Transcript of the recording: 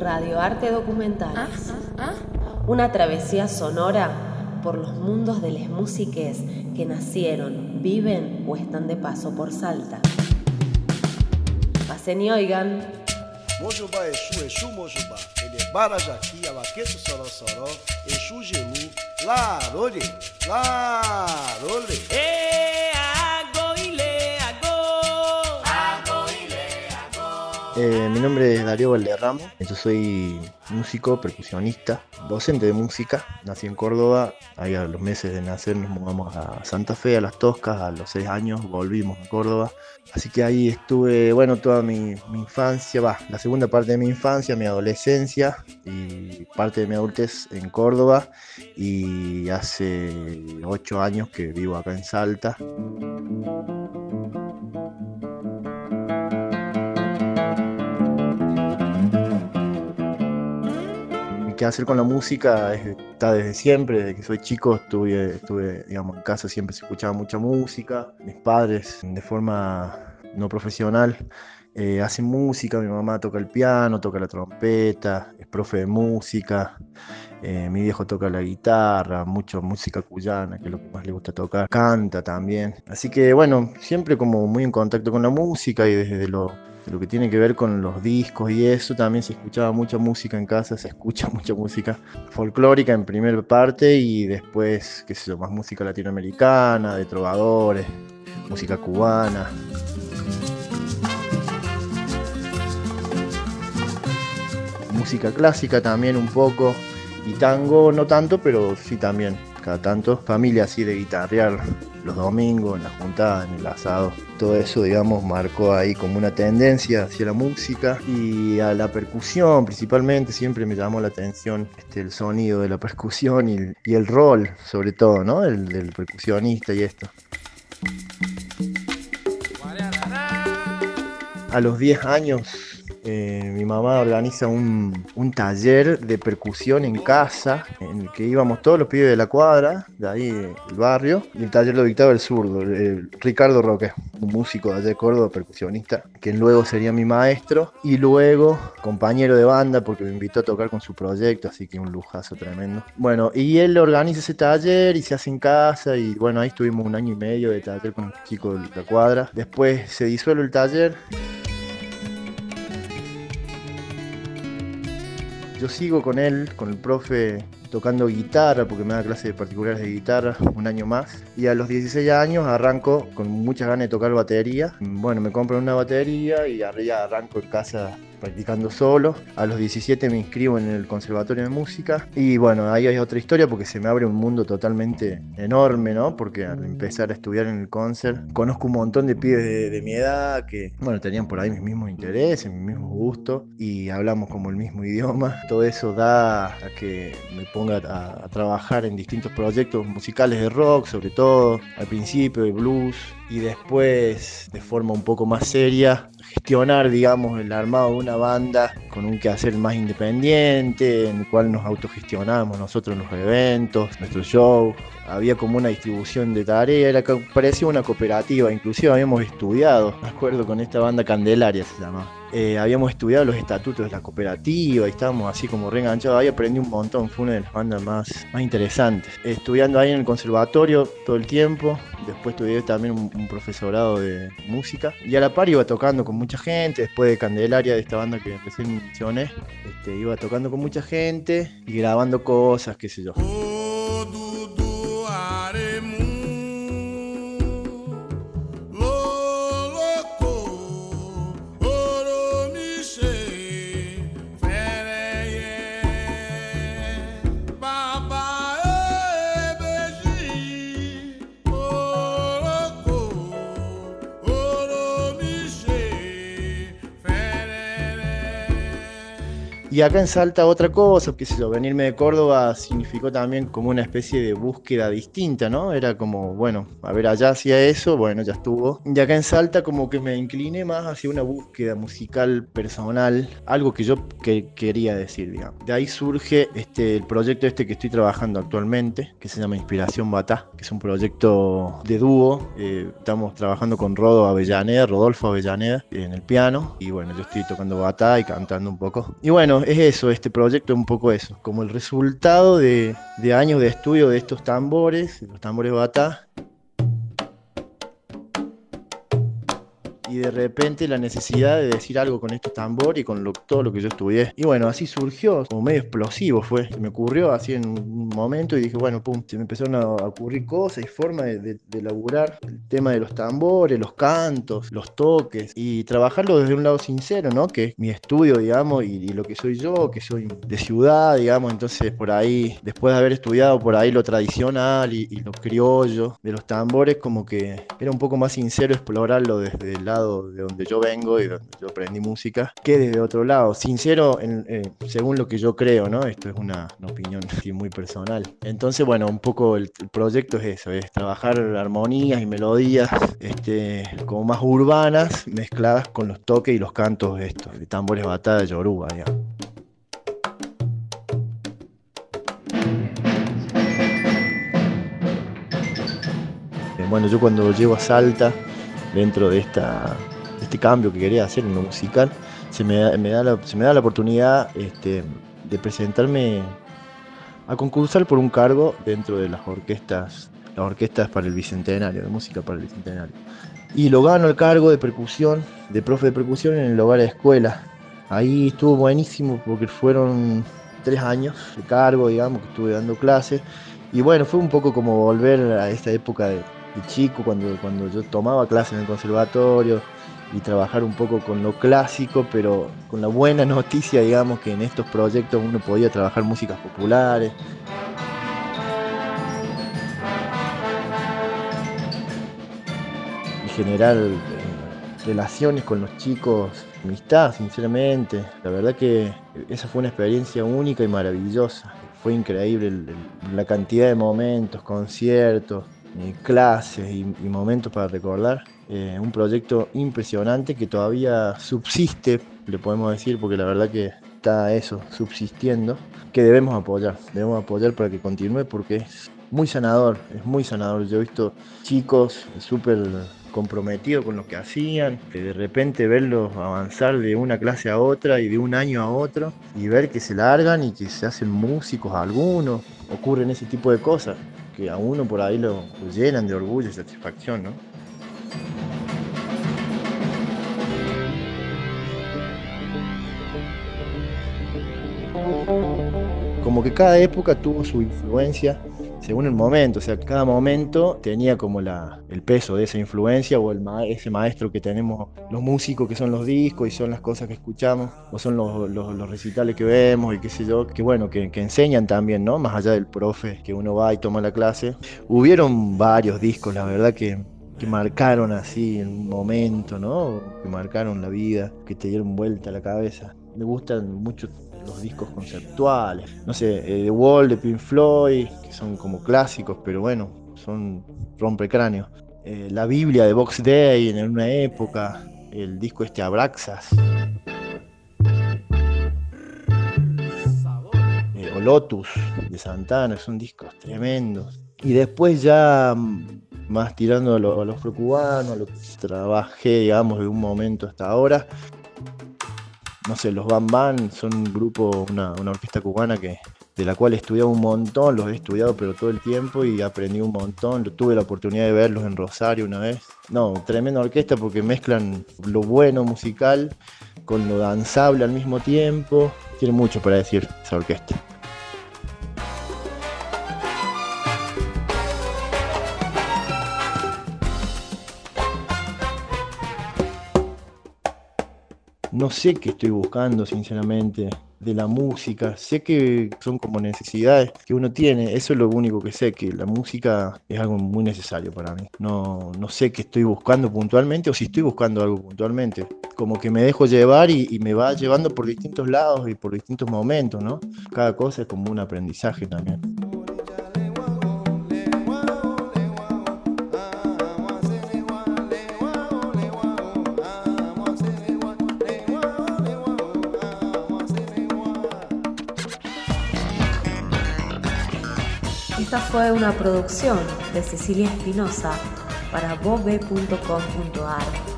Radioarte Documentales. Una travesía sonora por los mundos de las músiques que nacieron, viven o están de paso por Salta. Pasen y oigan. Mojubá, Exu, Exu, Mojubá. Ele é Barajaqui, Abaqueto, Sorossoró, Exu, Gemu, Larole, Larole. Eh, mi nombre es Darío Valderramo, yo soy músico, percusionista, docente de música. Nací en Córdoba, ahí a los meses de nacer nos mudamos a Santa Fe, a Las Toscas, a los seis años volvimos a Córdoba. Así que ahí estuve, bueno, toda mi, mi infancia, va, la segunda parte de mi infancia, mi adolescencia y parte de mi adultez en Córdoba. Y hace ocho años que vivo acá en Salta. Qué hacer con la música está desde siempre, desde que soy chico estuve, estuve, digamos, en casa siempre se escuchaba mucha música. Mis padres, de forma no profesional, eh, hacen música, mi mamá toca el piano, toca la trompeta, es profe de música, eh, mi viejo toca la guitarra, mucho música cuyana, que es lo que más le gusta tocar, canta también. Así que bueno, siempre como muy en contacto con la música y desde lo lo que tiene que ver con los discos y eso, también se escuchaba mucha música en casa, se escucha mucha música folclórica en primera parte y después, qué sé yo, más música latinoamericana, de trovadores, música cubana. Música clásica también un poco, y tango no tanto, pero sí también, cada tanto. Familia así de guitarrear los domingos, en la juntada, en el asado. Todo eso, digamos, marcó ahí como una tendencia hacia la música y a la percusión principalmente. Siempre me llamó la atención este, el sonido de la percusión y, el rol, sobre todo, ¿no? El del percusionista y esto. A los 10 años eh, mamá organiza un, taller de percusión en casa, en el que íbamos todos los pibes de la cuadra, de ahí del barrio, y el taller lo dictaba el zurdo, Ricardo Roque, un músico de allá Córdoba, percusionista, que luego sería mi maestro, y luego compañero de banda, porque me invitó a tocar con su proyecto, así que un lujazo tremendo. Bueno, y él organiza ese taller y se hace en casa, y bueno, ahí estuvimos un año y medio de taller con un chico de la cuadra. Después se disuelve el taller. Yo sigo con él, con el profe tocando guitarra, porque me da clases particulares de guitarra un año más. Y a los 16 años arranco con muchas ganas de tocar batería. Bueno, me compro una batería y ya arranco en casa practicando solo. A los 17 me inscribo en el Conservatorio de Música y bueno, ahí hay otra historia porque se me abre un mundo totalmente enorme, ¿no? Porque al empezar a estudiar en el concert, conozco un montón de pibes de, mi edad que, bueno, tenían por ahí mis mismos intereses, mis mismos gustos y hablamos como el mismo idioma. Todo eso da a que me ponga a, a trabajar en distintos proyectos musicales de rock, sobre todo al principio de blues y después de forma un poco más seria gestionar, digamos, el armado de una banda con un quehacer más independiente, en el cual nos autogestionábamos nosotros los eventos, nuestros shows. Había como una distribución de tareas, era, parecía una cooperativa, inclusive habíamos estudiado, me acuerdo con esta banda Candelaria se llama. Eh, habíamos estudiado los estatutos de la cooperativa y estábamos así como reenganchados. Ahí aprendí un montón, fue una de las bandas más, más interesantes. Estudiando ahí en el conservatorio todo el tiempo, después tuve también un, profesorado de música y a la par iba tocando con mucha gente. Después de Candelaria, de esta banda que recién mencioné, este, iba tocando con mucha gente y grabando cosas, qué sé yo. Y acá en Salta otra cosa, qué sé yo, venirme de Córdoba significó también como una especie de búsqueda distinta, ¿no? Era como, bueno, a ver, allá hacía eso, bueno, ya estuvo. Y acá en Salta como que me incliné más hacia una búsqueda musical personal, algo que yo quería decir, digamos. De ahí surge este, el proyecto este que estoy trabajando actualmente, que se llama Inspiración Batá, que es un proyecto de dúo. Eh, estamos trabajando con Rodo Avellaneda, Rodolfo Avellaneda, en el piano. Y bueno, yo estoy tocando batá y cantando un poco. Y bueno, es eso, este proyecto es un poco eso, como el resultado de, de años de estudio de estos tambores, los tambores bata, y de repente la necesidad de decir algo con estos tambores y con todo lo que yo estudié. Y bueno, así surgió, como medio explosivo fue. Me ocurrió así en un momento y dije, bueno, pum, se me empezaron a ocurrir cosas y formas de, de, elaborar el tema de los tambores, los cantos, los toques y trabajarlo desde un lado sincero, ¿no? Que mi estudio, digamos, y, y lo que soy yo, que soy de ciudad, digamos, entonces por ahí, después de haber estudiado por ahí lo tradicional y, y lo criollo de los tambores, como que era un poco más sincero explorarlo desde el lado de donde yo vengo y donde yo aprendí música, que desde otro lado. Sincero, eh, según lo que yo creo, ¿no? Esto es una, opinión muy personal. Entonces, bueno, un poco el, proyecto es eso, es trabajar armonías y melodías este, como más urbanas, mezcladas con los toques y los cantos estos, de tambores de Yoruba, digamos. Bueno, yo cuando llego a Salta, dentro de, esta, este cambio que quería hacer en lo musical, se me, me da, la, se me da la oportunidad este, de presentarme a concursar por un cargo dentro de las orquestas, las orquestas para el Bicentenario, de música para el Bicentenario. Y lo gano el cargo de percusión, de profe de percusión en el hogar de escuela. Ahí estuvo buenísimo porque fueron tres años de cargo, digamos, que estuve dando clases. Y bueno, fue un poco como volver a esta época de, de chico, cuando, cuando yo tomaba clases en el conservatorio y trabajar un poco con lo clásico, pero con la buena noticia, digamos, que en estos proyectos uno podía trabajar músicas populares. Y generar eh, relaciones con los chicos, amistad, sinceramente. La verdad que esa fue una experiencia única y maravillosa. Fue increíble la cantidad de momentos, conciertos, eh, clases y, y, momentos para recordar. Eh, un proyecto impresionante que todavía subsiste, le podemos decir, porque la verdad que está eso, subsistiendo, que debemos apoyar, debemos apoyar para que continúe porque es muy sanador, es muy sanador. Yo he visto chicos súper comprometidos con lo que hacían, de repente verlos avanzar de una clase a otra y de un año a otro y ver que se largan y que se hacen músicos algunos, ocurren ese tipo de cosas que a uno por ahí lo, llenan de orgullo y satisfacción, ¿no? Como que cada época tuvo su influencia según el momento, o sea, cada momento tenía como la, el peso de esa influencia o el ma ese maestro que tenemos los músicos, que son los discos y son las cosas que escuchamos, o son los, los, recitales que vemos y qué sé yo, que bueno, que, que, enseñan también, ¿no? Más allá del profe que uno va y toma la clase. Hubieron varios discos, la verdad que, que marcaron así en un momento, ¿no? Que marcaron la vida, que te dieron vuelta a la cabeza. Me gustan mucho los discos conceptuales. No sé, eh, The Wall de Pink Floyd, que son como clásicos, pero bueno, son rompecráneos. Eh, la Biblia de Box Day en una época, el disco este Abraxas. Eh, o Lotus de Santana, son discos tremendos. Y después ya mm, más tirando a, lo, a los lo que trabajé, digamos, de un momento hasta ahora, no sé, los Bam Bam son un grupo, una, una, orquesta cubana que, de la cual he estudiado un montón, los he estudiado pero todo el tiempo y aprendí un montón. Tuve la oportunidad de verlos en Rosario una vez. No, tremenda orquesta porque mezclan lo bueno musical con lo danzable al mismo tiempo. Tiene mucho para decir esa orquesta. No sé qué estoy buscando, sinceramente, de la música. Sé que son como necesidades que uno tiene. Eso es lo único que sé, que la música es algo muy necesario para mí. No, no sé qué estoy buscando puntualmente o si estoy buscando algo puntualmente. Como que me dejo llevar y, me va llevando por distintos lados y por distintos momentos, ¿no? Cada cosa es como un aprendizaje también. Esta fue una producción de Cecilia Espinosa para bobe.com.ar.